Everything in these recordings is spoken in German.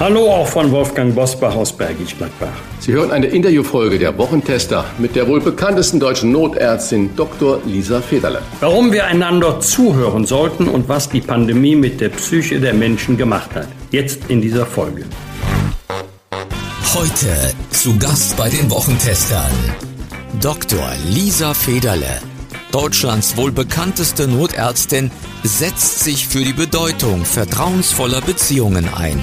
Hallo auch von Wolfgang Bosbach aus Bergisch Gladbach. Sie hören eine Interviewfolge der Wochentester mit der wohl bekanntesten deutschen Notärztin Dr. Lisa Federle. Warum wir einander zuhören sollten und was die Pandemie mit der Psyche der Menschen gemacht hat. Jetzt in dieser Folge. Heute zu Gast bei den Wochentestern Dr. Lisa Federle. Deutschlands wohl bekannteste Notärztin setzt sich für die Bedeutung vertrauensvoller Beziehungen ein.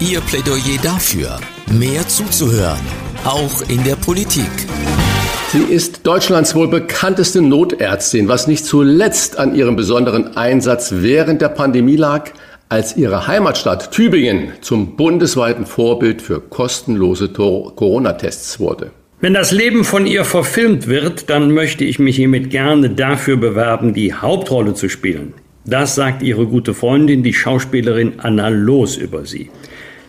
Ihr Plädoyer dafür, mehr zuzuhören, auch in der Politik. Sie ist Deutschlands wohl bekannteste Notärztin, was nicht zuletzt an ihrem besonderen Einsatz während der Pandemie lag, als ihre Heimatstadt Tübingen zum bundesweiten Vorbild für kostenlose Corona-Tests wurde. Wenn das Leben von ihr verfilmt wird, dann möchte ich mich hiermit gerne dafür bewerben, die Hauptrolle zu spielen. Das sagt ihre gute Freundin, die Schauspielerin Anna Loos über sie.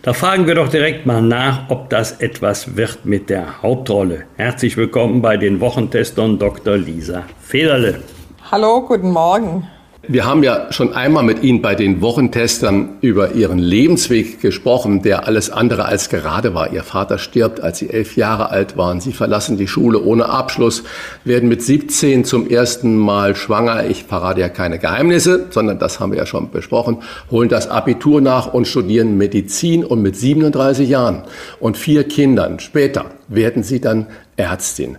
Da fragen wir doch direkt mal nach, ob das etwas wird mit der Hauptrolle. Herzlich willkommen bei den Wochentestern Dr. Lisa Federle. Hallo, guten Morgen. Wir haben ja schon einmal mit Ihnen bei den Wochentestern über Ihren Lebensweg gesprochen, der alles andere als gerade war. Ihr Vater stirbt, als Sie elf Jahre alt waren. Sie verlassen die Schule ohne Abschluss, werden mit 17 zum ersten Mal schwanger. Ich verrate ja keine Geheimnisse, sondern das haben wir ja schon besprochen. Holen das Abitur nach und studieren Medizin und mit 37 Jahren und vier Kindern später werden Sie dann Ärztin.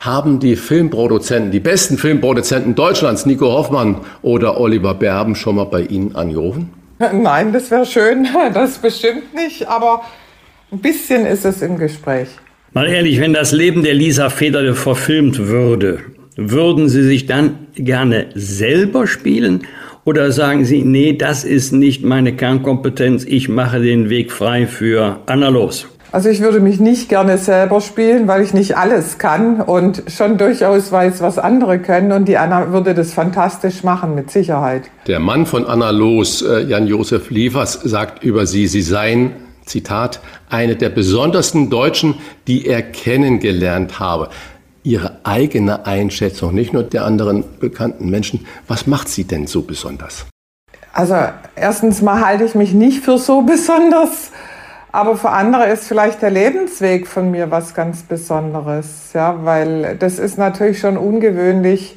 Haben die Filmproduzenten, die besten Filmproduzenten Deutschlands, Nico Hoffmann oder Oliver Berben, schon mal bei Ihnen angerufen? Nein, das wäre schön. Das bestimmt nicht, aber ein bisschen ist es im Gespräch. Mal ehrlich, wenn das Leben der Lisa Federle verfilmt würde, würden Sie sich dann gerne selber spielen oder sagen Sie, nee, das ist nicht meine Kernkompetenz, ich mache den Weg frei für Anna Los? Also ich würde mich nicht gerne selber spielen, weil ich nicht alles kann und schon durchaus weiß, was andere können. Und die Anna würde das fantastisch machen, mit Sicherheit. Der Mann von Anna Loos, äh, Jan-Josef Liefers, sagt über sie, sie seien, Zitat, eine der besondersten Deutschen, die er kennengelernt habe. Ihre eigene Einschätzung, nicht nur der anderen bekannten Menschen. Was macht sie denn so besonders? Also erstens mal halte ich mich nicht für so besonders. Aber für andere ist vielleicht der Lebensweg von mir was ganz Besonderes, ja, weil das ist natürlich schon ungewöhnlich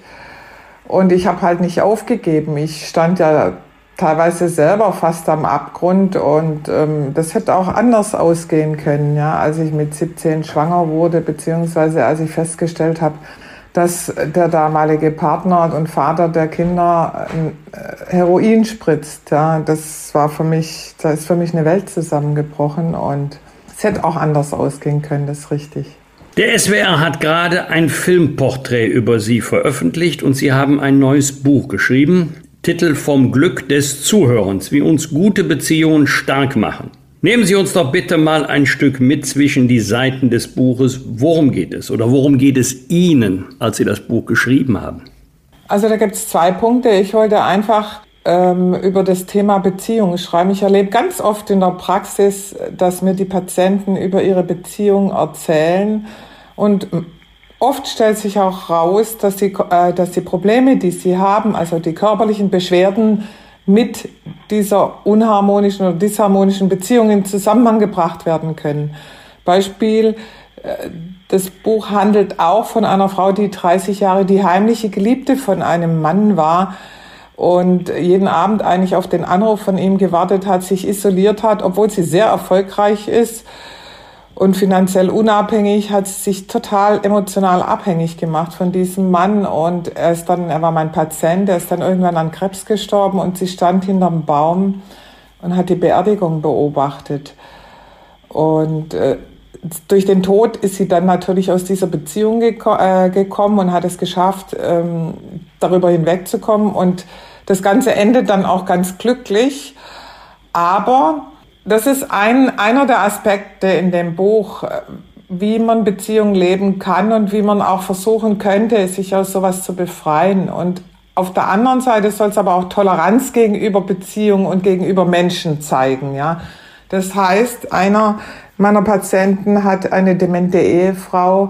und ich habe halt nicht aufgegeben. Ich stand ja teilweise selber fast am Abgrund und ähm, das hätte auch anders ausgehen können, ja, als ich mit 17 schwanger wurde, beziehungsweise als ich festgestellt habe, dass der damalige Partner und Vater der Kinder äh, Heroin spritzt. Ja, das war für mich, da ist für mich eine Welt zusammengebrochen und es hätte auch anders ausgehen können, das ist richtig. Der SWR hat gerade ein Filmporträt über Sie veröffentlicht und Sie haben ein neues Buch geschrieben. Titel Vom Glück des Zuhörens, wie uns gute Beziehungen stark machen. Nehmen Sie uns doch bitte mal ein Stück mit zwischen die Seiten des Buches. Worum geht es oder worum geht es Ihnen, als Sie das Buch geschrieben haben? Also da gibt es zwei Punkte. Ich wollte einfach ähm, über das Thema Beziehungen schreiben. Ich erlebe ganz oft in der Praxis, dass mir die Patienten über ihre Beziehung erzählen und Oft stellt sich auch raus, dass die, äh, dass die Probleme, die sie haben, also die körperlichen Beschwerden, mit dieser unharmonischen oder disharmonischen Beziehung in Zusammenhang gebracht werden können. Beispiel, äh, das Buch handelt auch von einer Frau, die 30 Jahre die heimliche Geliebte von einem Mann war und jeden Abend eigentlich auf den Anruf von ihm gewartet hat, sich isoliert hat, obwohl sie sehr erfolgreich ist und finanziell unabhängig, hat sich total emotional abhängig gemacht von diesem Mann und er ist dann, er war mein Patient, er ist dann irgendwann an Krebs gestorben und sie stand hinterm Baum und hat die Beerdigung beobachtet. Und äh, durch den Tod ist sie dann natürlich aus dieser Beziehung geko äh, gekommen und hat es geschafft, ähm, darüber hinwegzukommen und das Ganze endet dann auch ganz glücklich. Aber Das ist ein, einer der Aspekte in dem Buch, wie man Beziehungen leben kann und wie man auch versuchen könnte, sich aus sowas zu befreien. Und auf der anderen Seite soll es aber auch Toleranz gegenüber Beziehungen und gegenüber Menschen zeigen, ja. Das heißt, einer meiner Patienten hat eine demente Ehefrau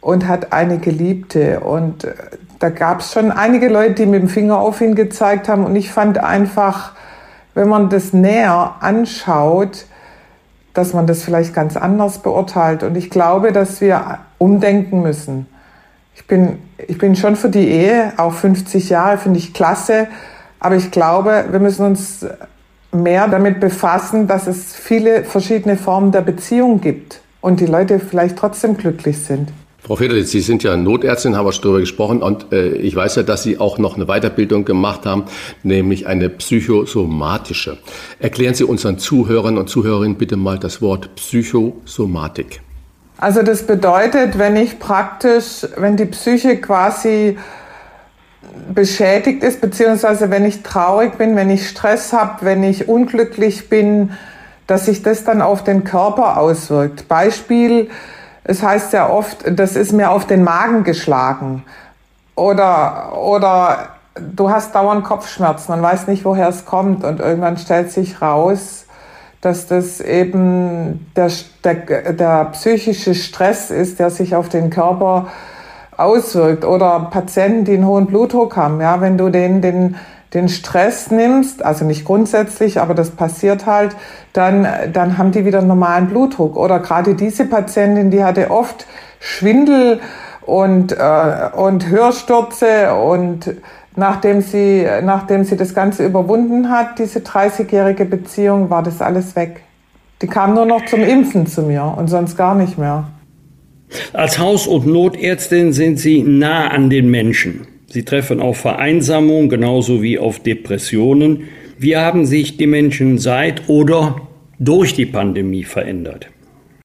und hat eine Geliebte und äh, da gab es schon einige Leute, die mit dem Finger auf ihn gezeigt haben und ich fand einfach, wenn man das näher anschaut, dass man das vielleicht ganz anders beurteilt. Und ich glaube, dass wir umdenken müssen. Ich bin, ich bin schon für die Ehe, auch 50 Jahre finde ich klasse. Aber ich glaube, wir müssen uns mehr damit befassen, dass es viele verschiedene Formen der Beziehung gibt und die Leute vielleicht trotzdem glücklich sind. Frau Federlitz, Sie sind ja Notärztin, haben wir schon darüber gesprochen und äh, ich weiß ja, dass Sie auch noch eine Weiterbildung gemacht haben, nämlich eine psychosomatische. Erklären Sie unseren Zuhörern und Zuhörerinnen bitte mal das Wort Psychosomatik. Also das bedeutet, wenn ich praktisch, wenn die Psyche quasi beschädigt ist, beziehungsweise wenn ich traurig bin, wenn ich Stress habe, wenn ich unglücklich bin, dass sich das dann auf den Körper auswirkt. Beispiel, es heißt ja oft, das ist mir auf den Magen geschlagen. Oder, oder du hast dauernd Kopfschmerzen und weißt nicht, woher es kommt. Und irgendwann stellt sich raus, dass das eben der, der, der psychische Stress ist, der sich auf den Körper auswirkt. Oder Patienten, die einen hohen Blutdruck haben. Ja, wenn du den, den den Stress nimmst, also nicht grundsätzlich, aber das passiert halt, dann, dann haben die wieder normalen Blutdruck. Oder gerade diese Patientin, die hatte oft Schwindel und, äh, und Hörstürze und nachdem sie, nachdem sie das Ganze überwunden hat, diese 30-jährige Beziehung, war das alles weg. Die kam nur noch zum Impfen zu mir und sonst gar nicht mehr. Als Haus- und Notärztin sind Sie nah an den Menschen. Sie treffen auf Vereinsamung genauso wie auf Depressionen. Wie haben sich die Menschen seit oder durch die Pandemie verändert?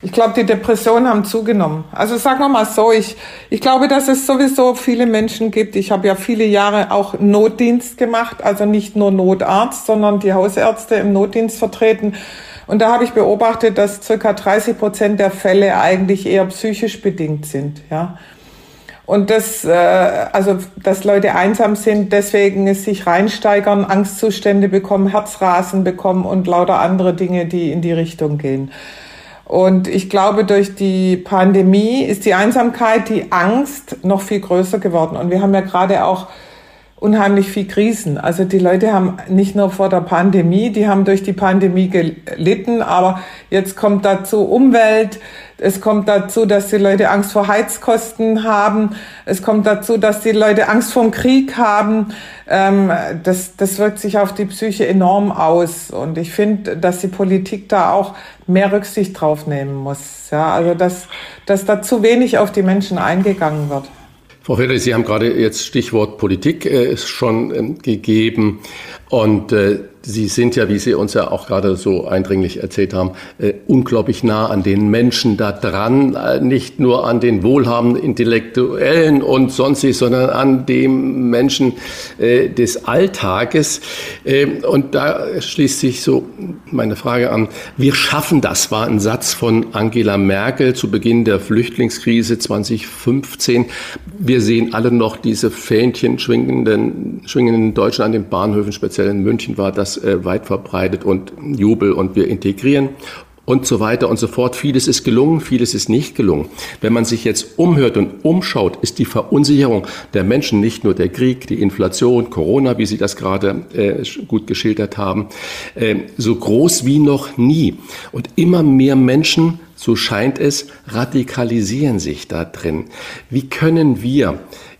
Ich glaube, die Depressionen haben zugenommen. Also sagen wir mal so, ich, ich glaube, dass es sowieso viele Menschen gibt. Ich habe ja viele Jahre auch Notdienst gemacht, also nicht nur Notarzt, sondern die Hausärzte im Notdienst vertreten. Und da habe ich beobachtet, dass circa 30 Prozent der Fälle eigentlich eher psychisch bedingt sind. Ja. Und das, äh, also, dass Leute einsam sind, deswegen es sich reinsteigern, Angstzustände bekommen, Herzrasen bekommen und lauter andere Dinge, die in die Richtung gehen. Und ich glaube, durch die Pandemie ist die Einsamkeit, die Angst noch viel größer geworden. Und wir haben ja gerade auch unheimlich viel Krisen. Also die Leute haben nicht nur vor der Pandemie, die haben durch die Pandemie gelitten, aber jetzt kommt dazu Umwelt, es kommt dazu, dass die Leute Angst vor Heizkosten haben, es kommt dazu, dass die Leute Angst vor Krieg haben. Ähm, das, das wirkt sich auf die Psyche enorm aus. Und ich finde, dass die Politik da auch mehr Rücksicht drauf nehmen muss. Ja, also dass, dass da zu wenig auf die Menschen eingegangen wird. Frau Feder, Sie haben gerade jetzt Stichwort Politik äh, schon äh, gegeben. Und äh, Sie sind ja, wie Sie uns ja auch gerade so eindringlich erzählt haben, äh, unglaublich nah an den Menschen da dran, äh, nicht nur an den wohlhabenden Intellektuellen und sonstig, sondern an dem Menschen äh, des Alltages. Äh, und da schließt sich so meine Frage an, wir schaffen das, war ein Satz von Angela Merkel zu Beginn der Flüchtlingskrise 2015. Wir sehen alle noch diese Fähnchen schwingenden, schwingenden Deutschen an den Bahnhöfen, speziell in München war das äh, weit verbreitet und Jubel und wir integrieren und so weiter und so fort. Vieles ist gelungen, vieles ist nicht gelungen. Wenn man sich jetzt umhört und umschaut, ist die Verunsicherung der Menschen nicht nur der Krieg, die Inflation, Corona, wie Sie das gerade äh, gut geschildert haben, äh, so groß wie noch nie. Und immer mehr Menschen, so scheint es, radikalisieren sich da drin. Wie können wir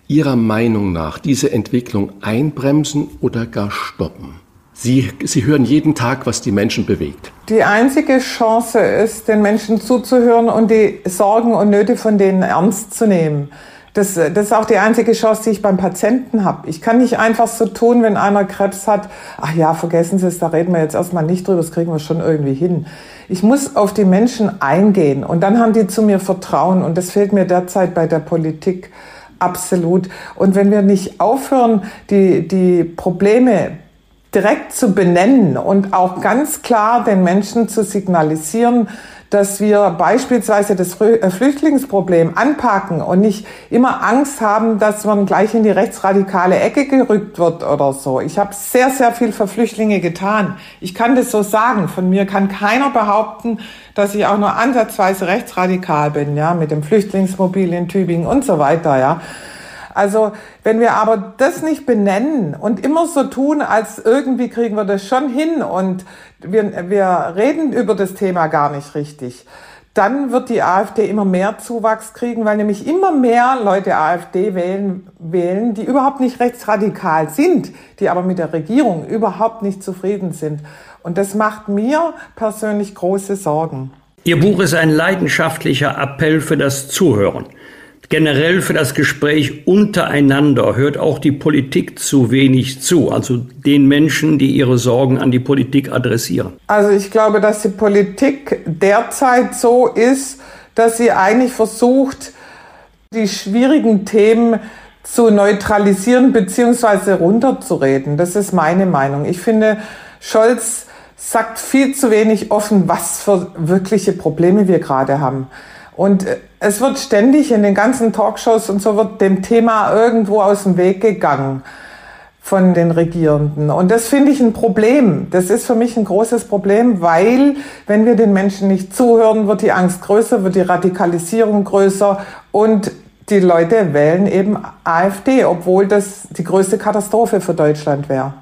Ihrer Meinung nach diese Entwicklung einbremsen oder gar stoppen? Sie, Sie hören jeden Tag, was die Menschen bewegt. Die einzige Chance ist, den Menschen zuzuhören und die Sorgen und Nöte von denen ernst zu nehmen. Das, das ist auch die einzige Chance, die ich beim Patienten habe. Ich kann nicht einfach so tun, wenn einer Krebs hat, ach ja, vergessen Sie es, da reden wir jetzt erstmal nicht drüber, das kriegen wir schon irgendwie hin. Ich muss auf die Menschen eingehen und dann haben die zu mir Vertrauen und das fehlt mir derzeit bei der Politik absolut. Und wenn wir nicht aufhören, die, die Probleme direkt zu benennen und auch ganz klar den Menschen zu signalisieren, dass wir beispielsweise das äh, Flüchtlingsproblem anpacken und nicht immer Angst haben, dass man gleich in die rechtsradikale Ecke gerückt wird oder so. Ich habe sehr, sehr viel für Flüchtlinge getan. Ich kann das so sagen. Von mir kann keiner behaupten, dass ich auch nur ansatzweise rechtsradikal bin, ja, mit dem Flüchtlingsmobil in Tübingen und so weiter, ja. Also wenn wir aber das nicht benennen und immer so tun, als irgendwie kriegen wir das schon hin und wir, wir reden über das Thema gar nicht richtig, dann wird die AfD immer mehr Zuwachs kriegen, weil nämlich immer mehr Leute AfD wählen, wählen, die überhaupt nicht rechtsradikal sind, die aber mit der Regierung überhaupt nicht zufrieden sind. Und das macht mir persönlich große Sorgen. Ihr Buch ist ein leidenschaftlicher Appell für das Zuhören. Generell für das Gespräch untereinander hört auch die Politik zu wenig zu, also den Menschen, die ihre Sorgen an die Politik adressieren. Also ich glaube, dass die Politik derzeit so ist, dass sie eigentlich versucht, die schwierigen Themen zu neutralisieren bzw. runterzureden. Das ist meine Meinung. Ich finde, Scholz sagt viel zu wenig offen, was für wirkliche Probleme wir gerade haben. Und äh, es wird ständig in den ganzen Talkshows und so wird dem Thema irgendwo aus dem Weg gegangen von den Regierenden. Und das finde ich ein Problem. Das ist für mich ein großes Problem, weil wenn wir den Menschen nicht zuhören, wird die Angst größer, wird die Radikalisierung größer und die Leute wählen eben AfD, obwohl das die größte Katastrophe für Deutschland wäre.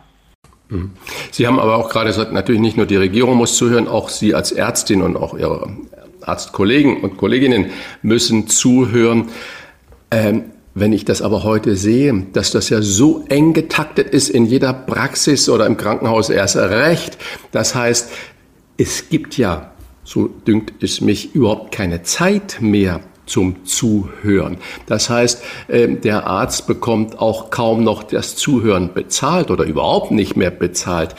Mhm. Sie haben aber auch gerade gesagt, natürlich nicht nur die Regierung muss zuhören, auch Sie als Ärztin und auch Ihre Arztkollegen und Kolleginnen müssen zuhören. Ähm, wenn ich das aber heute sehe, dass das ja so eng getaktet ist in jeder Praxis oder im Krankenhaus erst recht, das heißt, es gibt ja, so dünkt es mich, überhaupt keine Zeit mehr zum Zuhören. Das heißt, ähm, der Arzt bekommt auch kaum noch das Zuhören bezahlt oder überhaupt nicht mehr bezahlt.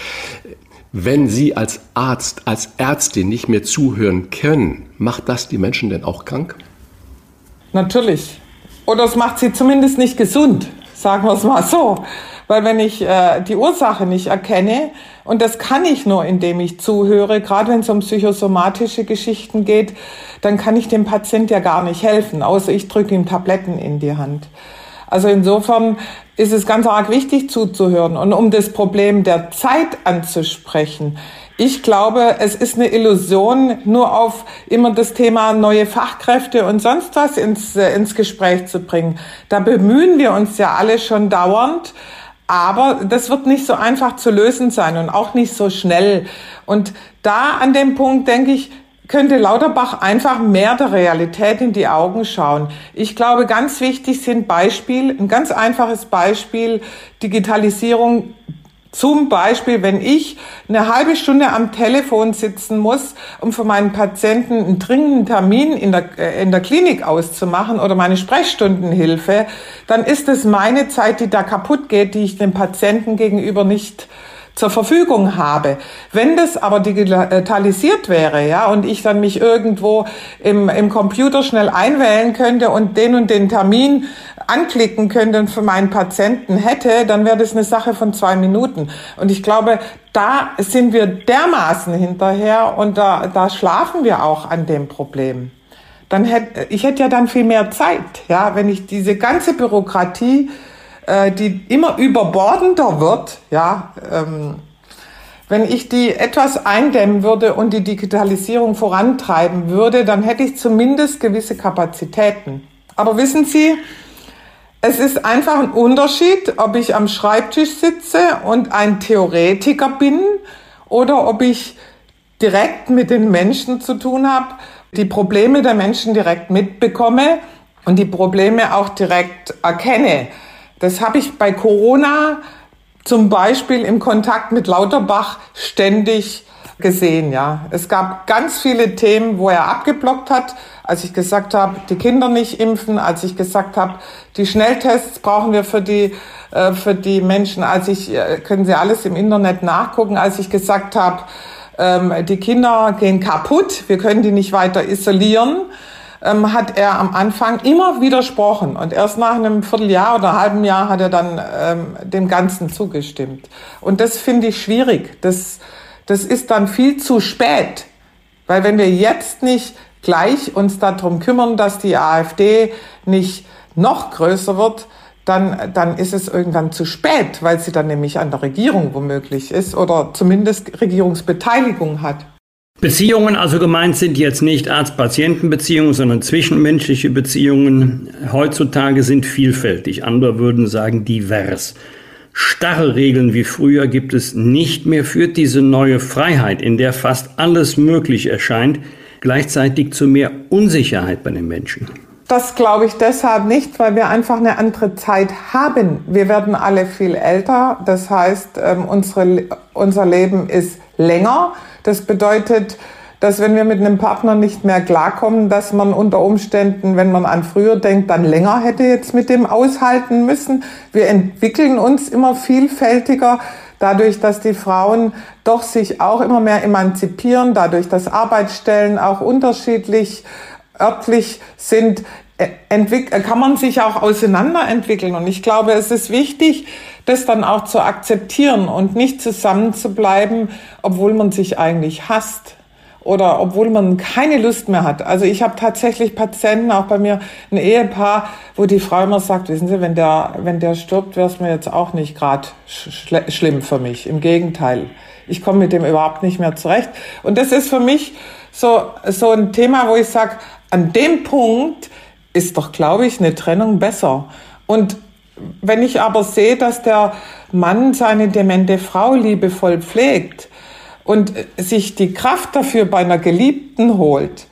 Wenn Sie als Arzt, als Ärztin nicht mehr zuhören können, macht das die Menschen denn auch krank? Natürlich. Oder es macht sie zumindest nicht gesund, sagen wir es mal so. Weil wenn ich äh, die Ursache nicht erkenne, und das kann ich nur, indem ich zuhöre, gerade wenn es um psychosomatische Geschichten geht, dann kann ich dem Patient ja gar nicht helfen, außer ich drücke ihm Tabletten in die Hand. Also insofern ist es ganz arg wichtig zuzuhören und um das Problem der Zeit anzusprechen. Ich glaube, es ist eine Illusion, nur auf immer das Thema neue Fachkräfte und sonst was ins, äh, ins Gespräch zu bringen. Da bemühen wir uns ja alle schon dauernd. Aber das wird nicht so einfach zu lösen sein und auch nicht so schnell. Und da an dem Punkt denke ich, könnte Lauterbach einfach mehr der Realität in die Augen schauen. Ich glaube, ganz wichtig sind Beispiel, ein ganz einfaches Beispiel, Digitalisierung. Zum Beispiel, wenn ich eine halbe Stunde am Telefon sitzen muss, um für meinen Patienten einen dringenden Termin in der, äh, in der Klinik auszumachen oder meine Sprechstundenhilfe, dann ist es meine Zeit, die da kaputt geht, die ich dem Patienten gegenüber nicht zur Verfügung habe. Wenn das aber digitalisiert wäre, ja, und ich dann mich irgendwo im, im Computer schnell einwählen könnte und den und den Termin anklicken könnte und für meinen Patienten hätte, dann wäre das eine Sache von zwei Minuten. Und ich glaube, da sind wir dermaßen hinterher und da, da schlafen wir auch an dem Problem. Dann hätte, ich hätte ja dann viel mehr Zeit, ja, wenn ich diese ganze Bürokratie äh, die immer überbordender wird, ja, ähm, wenn ich die etwas eindämmen würde und die Digitalisierung vorantreiben würde, dann hätte ich zumindest gewisse Kapazitäten. Aber wissen Sie, es ist einfach ein Unterschied, ob ich am Schreibtisch sitze und ein Theoretiker bin oder ob ich direkt mit den Menschen zu tun habe, die Probleme der Menschen direkt mitbekomme und die Probleme auch direkt erkenne. Das habe ich bei Corona zum Beispiel im Kontakt mit Lauterbach ständig gesehen, ja. Es gab ganz viele Themen, wo er abgeblockt hat, als ich gesagt habe, die Kinder nicht impfen, als ich gesagt habe, die Schnelltests brauchen wir für die äh, für die Menschen, als ich äh, können Sie alles im Internet nachgucken, als ich gesagt habe, ähm, die Kinder gehen kaputt, wir können die nicht weiter isolieren ähm, hat er am Anfang immer widersprochen und erst nach einem Vierteljahr oder einem halben Jahr hat er dann ähm, dem Ganzen zugestimmt. Und das finde ich schwierig. Das, das ist dann viel zu spät, weil wenn wir jetzt nicht gleich uns darum kümmern, dass die AfD nicht noch größer wird, dann, dann ist es irgendwann zu spät, weil sie dann nämlich an der Regierung womöglich ist oder zumindest Regierungsbeteiligung hat. Beziehungen also gemeint sind jetzt nicht Arzt-Patienten-Beziehungen, sondern zwischenmenschliche Beziehungen. Heutzutage sind vielfältig. Andere würden sagen divers. Starre Regeln wie früher gibt es nicht mehr, führt diese neue Freiheit, in der fast alles möglich erscheint, gleichzeitig zu mehr Unsicherheit bei den Menschen. Das glaube ich deshalb nicht, weil wir einfach eine andere Zeit haben. Wir werden alle viel älter. Das heißt, ähm, unsere, unser Leben ist länger. Das bedeutet, dass wenn wir mit einem Partner nicht mehr klarkommen, dass man unter Umständen, wenn man an früher denkt, dann länger hätte jetzt mit dem aushalten müssen. Wir entwickeln uns immer vielfältiger dadurch, dass die Frauen doch sich auch immer mehr emanzipieren, dadurch, dass Arbeitsstellen auch unterschiedlich örtlich sind, äh, kann man sich auch auseinanderentwickeln. Und ich glaube, es ist wichtig, das dann auch zu akzeptieren und nicht zusammenzubleiben, obwohl man sich eigentlich hasst oder obwohl man keine Lust mehr hat. Also ich habe tatsächlich Patienten, auch bei mir ein Ehepaar, wo die Frau immer sagt, wissen Sie, wenn der, wenn der stirbt, wäre es mir jetzt auch nicht gerade schl schlimm für mich. Im Gegenteil, ich komme mit dem überhaupt nicht mehr zurecht. Und das ist für mich so, so ein Thema, wo ich sage, an dem Punkt ist doch, glaube ich, eine Trennung besser. Und wenn ich aber sehe, dass der Mann seine demente Frau liebevoll pflegt und sich die Kraft dafür bei einer Geliebten holt,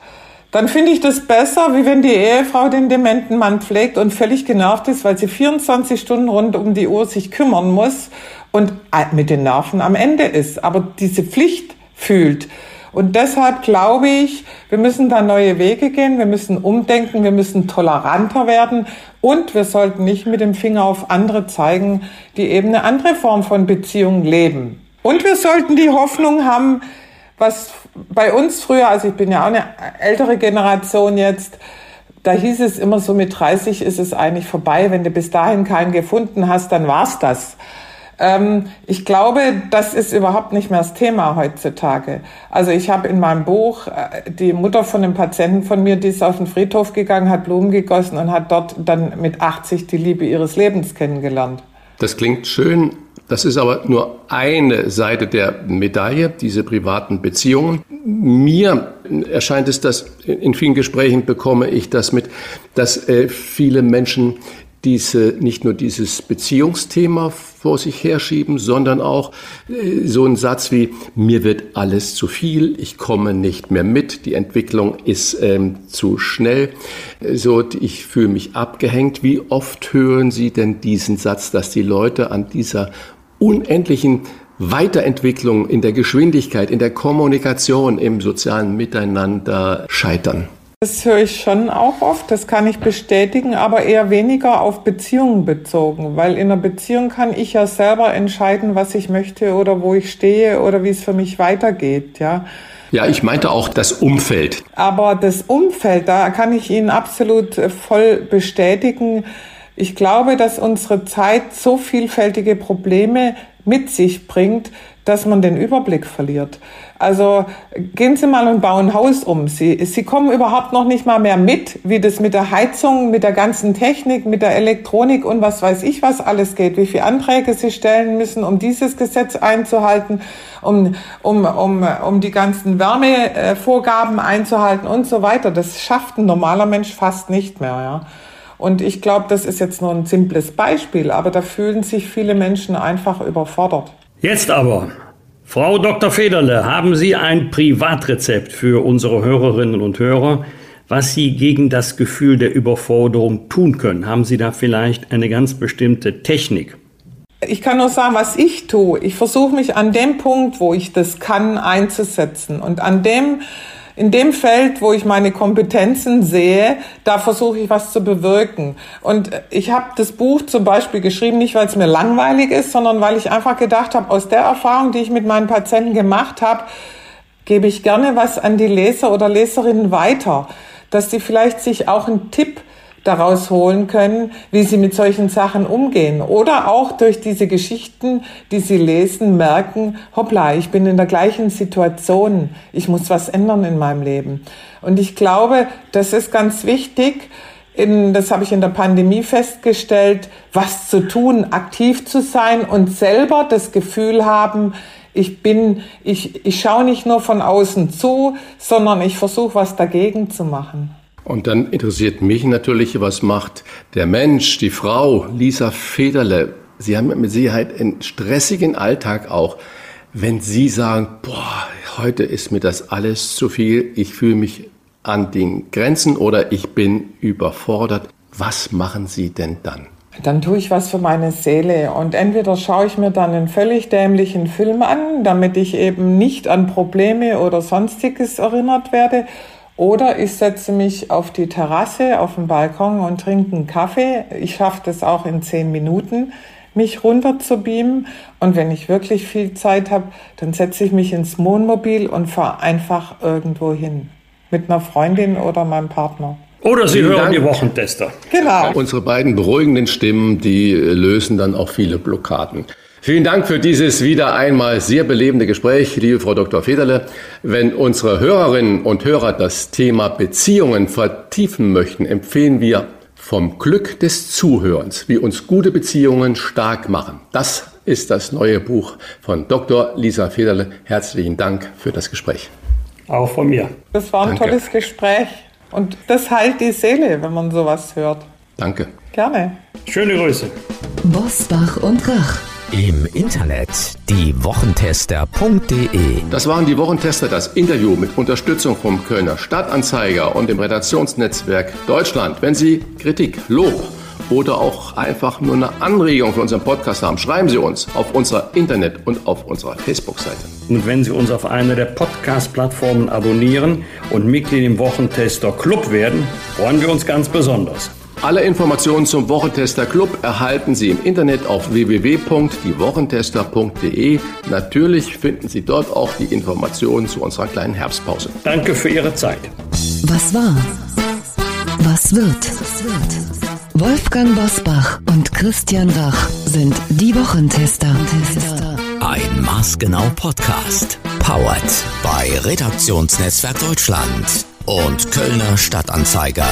dann finde ich das besser, wie wenn die Ehefrau den dementen Mann pflegt und völlig genervt ist, weil sie 24 Stunden rund um die Uhr sich kümmern muss und mit den Nerven am Ende ist, aber diese Pflicht fühlt. Und deshalb glaube ich, wir müssen da neue Wege gehen, wir müssen umdenken, wir müssen toleranter werden und wir sollten nicht mit dem Finger auf andere zeigen, die eben eine andere Form von Beziehung leben. Und wir sollten die Hoffnung haben, was bei uns früher, also ich bin ja auch eine ältere Generation jetzt, da hieß es immer so, mit 30 ist es eigentlich vorbei. Wenn du bis dahin keinen gefunden hast, dann war's das. Ähm, ich glaube, das ist überhaupt nicht mehr das Thema heutzutage. Also ich habe in meinem Buch äh, die Mutter von einem Patienten von mir, die ist auf den Friedhof gegangen, hat Blumen gegossen und hat dort dann mit 80 die Liebe ihres Lebens kennengelernt. Das klingt schön. Das ist aber nur eine Seite der Medaille, diese privaten Beziehungen. Mir erscheint es, dass in vielen Gesprächen bekomme ich das mit, dass äh, viele Menschen diese, nicht nur dieses Beziehungsthema vor sich herschieben, sondern auch äh, so ein Satz wie, mir wird alles zu viel, ich komme nicht mehr mit, die Entwicklung ist ähm, zu schnell, so, ich fühle mich abgehängt. Wie oft hören Sie denn diesen Satz, dass die Leute an dieser unendlichen Weiterentwicklung in der Geschwindigkeit, in der Kommunikation, im sozialen Miteinander scheitern? Das höre ich schon auch oft, das kann ich bestätigen, aber eher weniger auf Beziehungen bezogen, weil in einer Beziehung kann ich ja selber entscheiden, was ich möchte oder wo ich stehe oder wie es für mich weitergeht, ja. Ja, ich meinte auch das Umfeld. Aber das Umfeld, da kann ich Ihnen absolut voll bestätigen. Ich glaube, dass unsere Zeit so vielfältige Probleme mit sich bringt, dass man den Überblick verliert. Also gehen Sie mal und bauen ein Haus um. Sie, Sie kommen überhaupt noch nicht mal mehr mit, wie das mit der Heizung, mit der ganzen Technik, mit der Elektronik und was weiß ich, was alles geht. Wie viele Anträge Sie stellen müssen, um dieses Gesetz einzuhalten, um, um, um, um die ganzen Wärmevorgaben einzuhalten und so weiter. Das schafft ein normaler Mensch fast nicht mehr. Ja. Und ich glaube, das ist jetzt nur ein simples Beispiel, aber da fühlen sich viele Menschen einfach überfordert. Jetzt aber, Frau Dr. Federle, haben Sie ein Privatrezept für unsere Hörerinnen und Hörer, was Sie gegen das Gefühl der Überforderung tun können? Haben Sie da vielleicht eine ganz bestimmte Technik? Ich kann nur sagen, was ich tue. Ich versuche mich an dem Punkt, wo ich das kann, einzusetzen. Und an dem in dem Feld, wo ich meine Kompetenzen sehe, da versuche ich was zu bewirken. Und ich habe das Buch zum Beispiel geschrieben, nicht weil es mir langweilig ist, sondern weil ich einfach gedacht habe, aus der Erfahrung, die ich mit meinen Patienten gemacht habe, gebe ich gerne was an die Leser oder Leserinnen weiter. dass sie vielleicht sich auch einen Tipp daraus holen können, wie sie mit solchen Sachen umgehen. Oder auch durch diese Geschichten, die sie lesen, merken, hoppla, ich bin in der gleichen Situation, ich muss was ändern in meinem Leben. Und ich glaube, das ist ganz wichtig, in, das habe ich in der Pandemie festgestellt, was zu tun, aktiv zu sein und selber das Gefühl haben, ich bin, ich, ich schaue nicht nur von außen zu, sondern ich versuche was dagegen zu machen. Und dann interessiert mich natürlich, was macht der Mensch, die Frau, Lisa Federle. Sie haben mit Sicherheit einen stressigen Alltag auch. Wenn Sie sagen, boah, heute ist mir das alles zu viel, ich fühle mich an den Grenzen oder ich bin überfordert, was machen Sie denn dann? Dann tue ich was für meine Seele und entweder schaue ich mir dann einen völlig dämlichen Film an, damit ich eben nicht an Probleme oder sonstiges erinnert werde, oder ich setze mich auf die Terrasse, auf den Balkon und trinke einen Kaffee. Ich schaffe das auch in zehn Minuten, mich runter zu beamen. Und wenn ich wirklich viel Zeit habe, dann setze ich mich ins Wohnmobil und fahre einfach irgendwo hin. Mit einer Freundin oder meinem Partner. Oder Sie Vielen hören Dank. die Wochentester. Genau. Unsere beiden beruhigenden Stimmen, die lösen dann auch viele Blockaden. Vielen Dank für dieses wieder einmal sehr belebende Gespräch, liebe Frau Dr. Federle. Wenn unsere Hörerinnen und Hörer das Thema Beziehungen vertiefen möchten, empfehlen wir vom Glück des Zuhörens, wie uns gute Beziehungen stark machen. Das ist das neue Buch von Dr. Lisa Federle. Herzlichen Dank für das Gespräch. Auch von mir. Das war ein Danke. tolles Gespräch und das heilt die Seele, wenn man sowas hört. Danke. Gerne. Schöne Grüße. Bosbach und Rach. Im Internet diewochentester.de. Das waren die Wochentester, das Interview mit Unterstützung vom Kölner Stadtanzeiger und dem Redaktionsnetzwerk Deutschland. Wenn Sie Kritik, Lob oder auch einfach nur eine Anregung für unseren Podcast haben, schreiben Sie uns auf unserer Internet- und auf unserer Facebook-Seite. Und wenn Sie uns auf einer der Podcast-Plattformen abonnieren und Mitglied im Wochentester Club werden, freuen wir uns ganz besonders. Alle Informationen zum Wochentester Club erhalten Sie im Internet auf www.diewochentester.de. Natürlich finden Sie dort auch die Informationen zu unserer kleinen Herbstpause. Danke für Ihre Zeit. Was war? Was wird? Wolfgang Bosbach und Christian Rach sind die Wochentester. Ein maßgenau Podcast. Powered bei Redaktionsnetzwerk Deutschland und Kölner Stadtanzeiger.